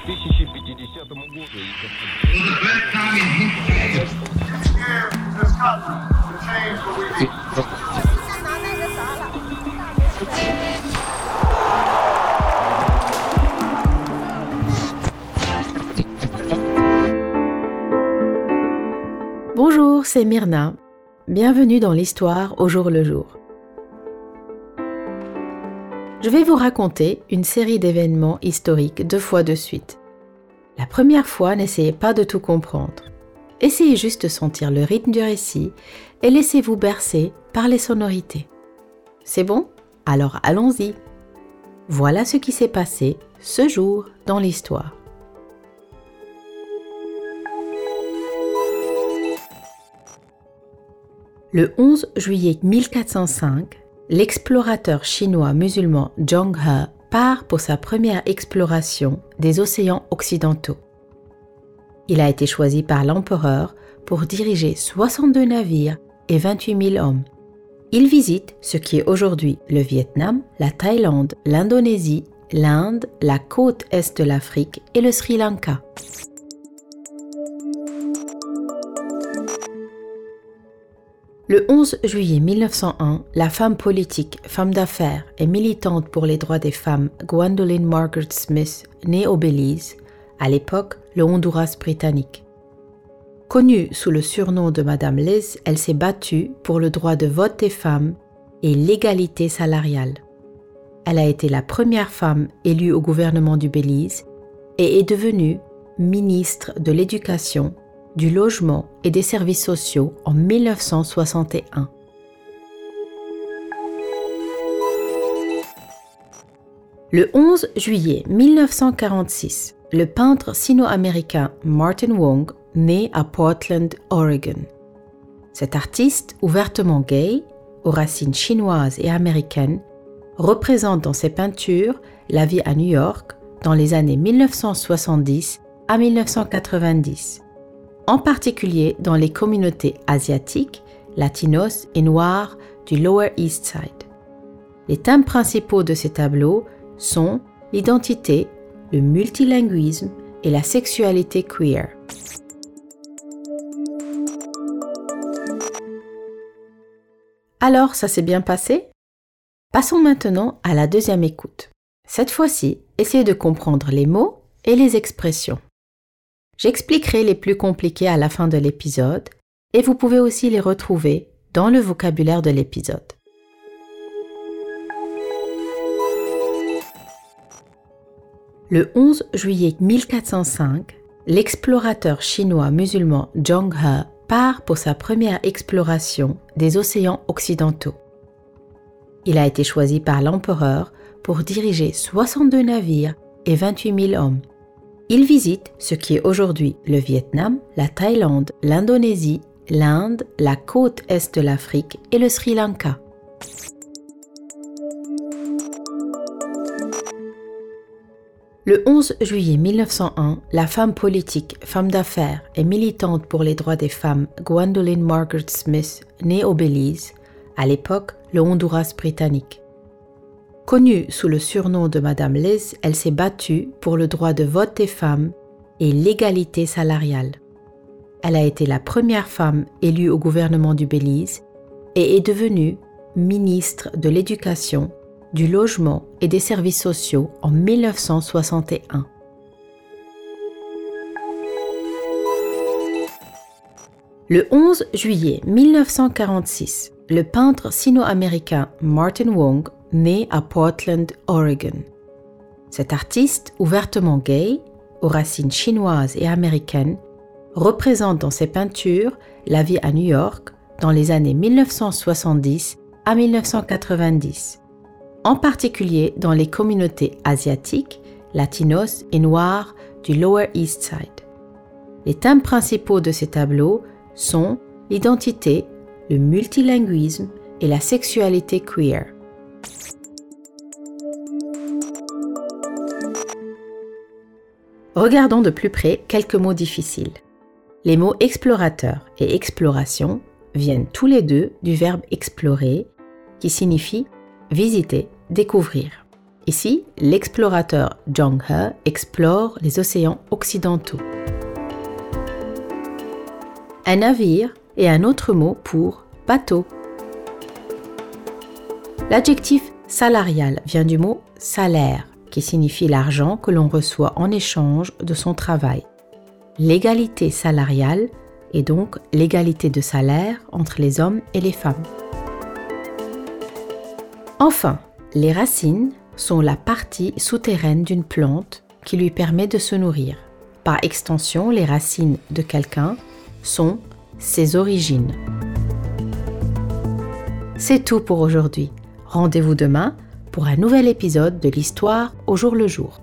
2050 году. Bonjour, c'est Myrna. Bienvenue dans l'histoire au jour le jour. Je vais vous raconter une série d'événements historiques deux fois de suite. La première fois, n'essayez pas de tout comprendre. Essayez juste de sentir le rythme du récit et laissez-vous bercer par les sonorités. C'est bon? Alors allons-y. Voilà ce qui s'est passé ce jour dans l'histoire. Le 11 juillet 1405, l'explorateur chinois musulman Zheng He part pour sa première exploration des océans occidentaux. Il a été choisi par l'empereur pour diriger 62 navires et 28 000 hommes. Il visite ce qui est aujourd'hui le Vietnam, la Thaïlande, l'Indonésie, l'Inde, la côte est de l'Afrique et le Sri Lanka. Le 11 juillet 1901, la femme politique, femme d'affaires et militante pour les droits des femmes Gwendolyn Margaret Smith naît au Belize, à l'époque le Honduras britannique. Connue sous le surnom de Madame Liz, elle s'est battue pour le droit de vote des femmes et l'égalité salariale. Elle a été la première femme élue au gouvernement du Belize et est devenue ministre de l'Éducation du logement et des services sociaux en 1961. Le 11 juillet 1946, le peintre sino-américain Martin Wong naît à Portland, Oregon. Cet artiste, ouvertement gay, aux racines chinoises et américaines, représente dans ses peintures la vie à New York dans les années 1970 à 1990 en particulier dans les communautés asiatiques, latinos et noirs du Lower East Side. Les thèmes principaux de ces tableaux sont l'identité, le multilinguisme et la sexualité queer. Alors, ça s'est bien passé? Passons maintenant à la deuxième écoute. Cette fois-ci, essayez de comprendre les mots et les expressions. J'expliquerai les plus compliqués à la fin de l'épisode et vous pouvez aussi les retrouver dans le vocabulaire de l'épisode. Le 11 juillet 1405, l'explorateur chinois musulman Zheng He part pour sa première exploration des océans occidentaux. Il a été choisi par l'empereur pour diriger 62 navires et 28 000 hommes. Il visite ce qui est aujourd'hui le Vietnam, la Thaïlande, l'Indonésie, l'Inde, la côte est de l'Afrique et le Sri Lanka. Le 11 juillet 1901, la femme politique, femme d'affaires et militante pour les droits des femmes Gwendolyn Margaret Smith naît au Belize, à l'époque le Honduras britannique. Connue sous le surnom de Madame Liz, elle s'est battue pour le droit de vote des femmes et l'égalité salariale. Elle a été la première femme élue au gouvernement du Belize et est devenue ministre de l'Éducation, du Logement et des Services sociaux en 1961. Le 11 juillet 1946, le peintre sino-américain Martin Wong né à Portland, Oregon. Cet artiste, ouvertement gay, aux racines chinoises et américaines, représente dans ses peintures la vie à New York dans les années 1970 à 1990, en particulier dans les communautés asiatiques, latinos et noirs du Lower East Side. Les thèmes principaux de ces tableaux sont l'identité, le multilinguisme et la sexualité queer. Regardons de plus près quelques mots difficiles. Les mots explorateur et exploration viennent tous les deux du verbe explorer qui signifie visiter, découvrir. Ici, l'explorateur Zhang He explore les océans occidentaux. Un navire est un autre mot pour bateau. L'adjectif salarial vient du mot salaire, qui signifie l'argent que l'on reçoit en échange de son travail. L'égalité salariale est donc l'égalité de salaire entre les hommes et les femmes. Enfin, les racines sont la partie souterraine d'une plante qui lui permet de se nourrir. Par extension, les racines de quelqu'un sont ses origines. C'est tout pour aujourd'hui. Rendez-vous demain pour un nouvel épisode de l'histoire au jour le jour.